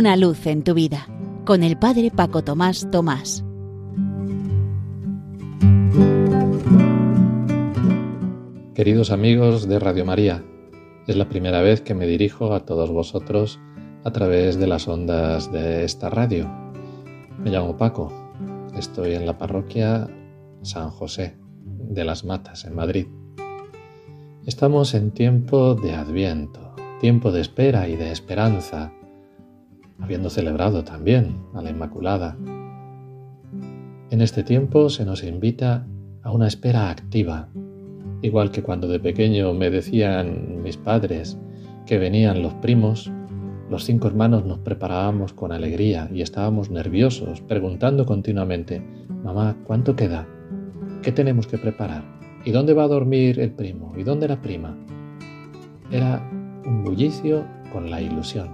Una luz en tu vida con el Padre Paco Tomás Tomás. Queridos amigos de Radio María, es la primera vez que me dirijo a todos vosotros a través de las ondas de esta radio. Me llamo Paco, estoy en la parroquia San José de las Matas, en Madrid. Estamos en tiempo de Adviento, tiempo de espera y de esperanza, habiendo celebrado también a la Inmaculada. En este tiempo se nos invita a una espera activa, igual que cuando de pequeño me decían mis padres que venían los primos, los cinco hermanos nos preparábamos con alegría y estábamos nerviosos, preguntando continuamente, mamá, ¿cuánto queda? ¿Qué tenemos que preparar? ¿Y dónde va a dormir el primo? ¿Y dónde la prima? Era un bullicio con la ilusión.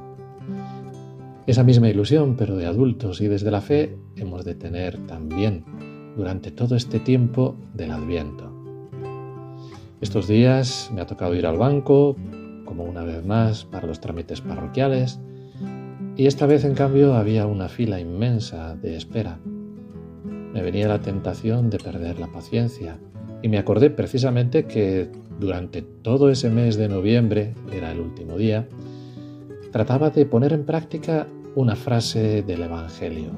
Esa misma ilusión, pero de adultos y desde la fe, hemos de tener también durante todo este tiempo del adviento. Estos días me ha tocado ir al banco, como una vez más, para los trámites parroquiales, y esta vez en cambio había una fila inmensa de espera. Me venía la tentación de perder la paciencia, y me acordé precisamente que durante todo ese mes de noviembre, era el último día, trataba de poner en práctica una frase del Evangelio,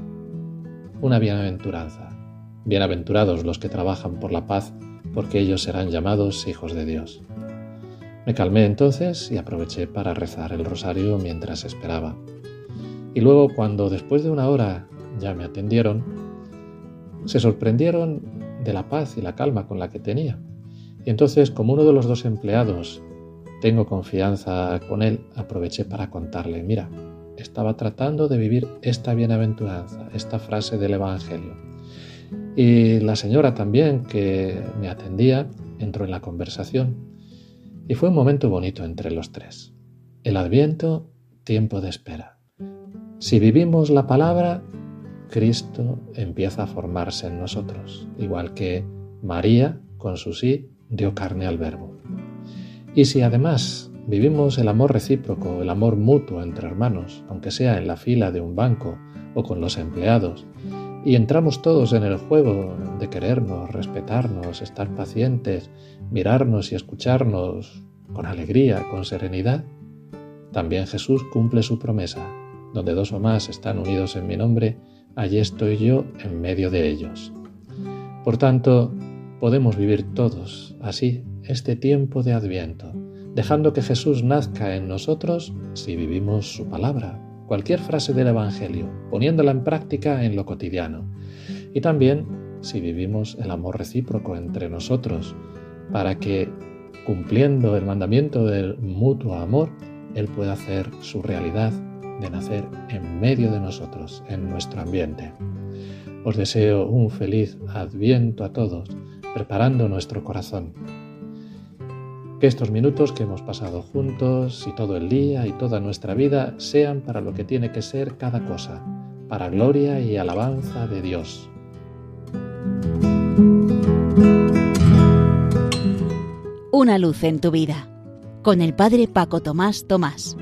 una bienaventuranza. Bienaventurados los que trabajan por la paz, porque ellos serán llamados hijos de Dios. Me calmé entonces y aproveché para rezar el rosario mientras esperaba. Y luego, cuando después de una hora ya me atendieron, se sorprendieron de la paz y la calma con la que tenía. Y entonces, como uno de los dos empleados, tengo confianza con él, aproveché para contarle, mira, estaba tratando de vivir esta bienaventuranza, esta frase del Evangelio. Y la señora también que me atendía entró en la conversación y fue un momento bonito entre los tres. El adviento, tiempo de espera. Si vivimos la palabra, Cristo empieza a formarse en nosotros, igual que María, con su sí, dio carne al verbo. Y si además Vivimos el amor recíproco, el amor mutuo entre hermanos, aunque sea en la fila de un banco o con los empleados, y entramos todos en el juego de querernos, respetarnos, estar pacientes, mirarnos y escucharnos con alegría, con serenidad, también Jesús cumple su promesa. Donde dos o más están unidos en mi nombre, allí estoy yo en medio de ellos. Por tanto, podemos vivir todos así este tiempo de adviento dejando que Jesús nazca en nosotros si vivimos su palabra, cualquier frase del Evangelio, poniéndola en práctica en lo cotidiano. Y también si vivimos el amor recíproco entre nosotros, para que, cumpliendo el mandamiento del mutuo amor, Él pueda hacer su realidad de nacer en medio de nosotros, en nuestro ambiente. Os deseo un feliz adviento a todos, preparando nuestro corazón que estos minutos que hemos pasado juntos y todo el día y toda nuestra vida sean para lo que tiene que ser cada cosa, para gloria y alabanza de Dios. Una luz en tu vida, con el Padre Paco Tomás Tomás.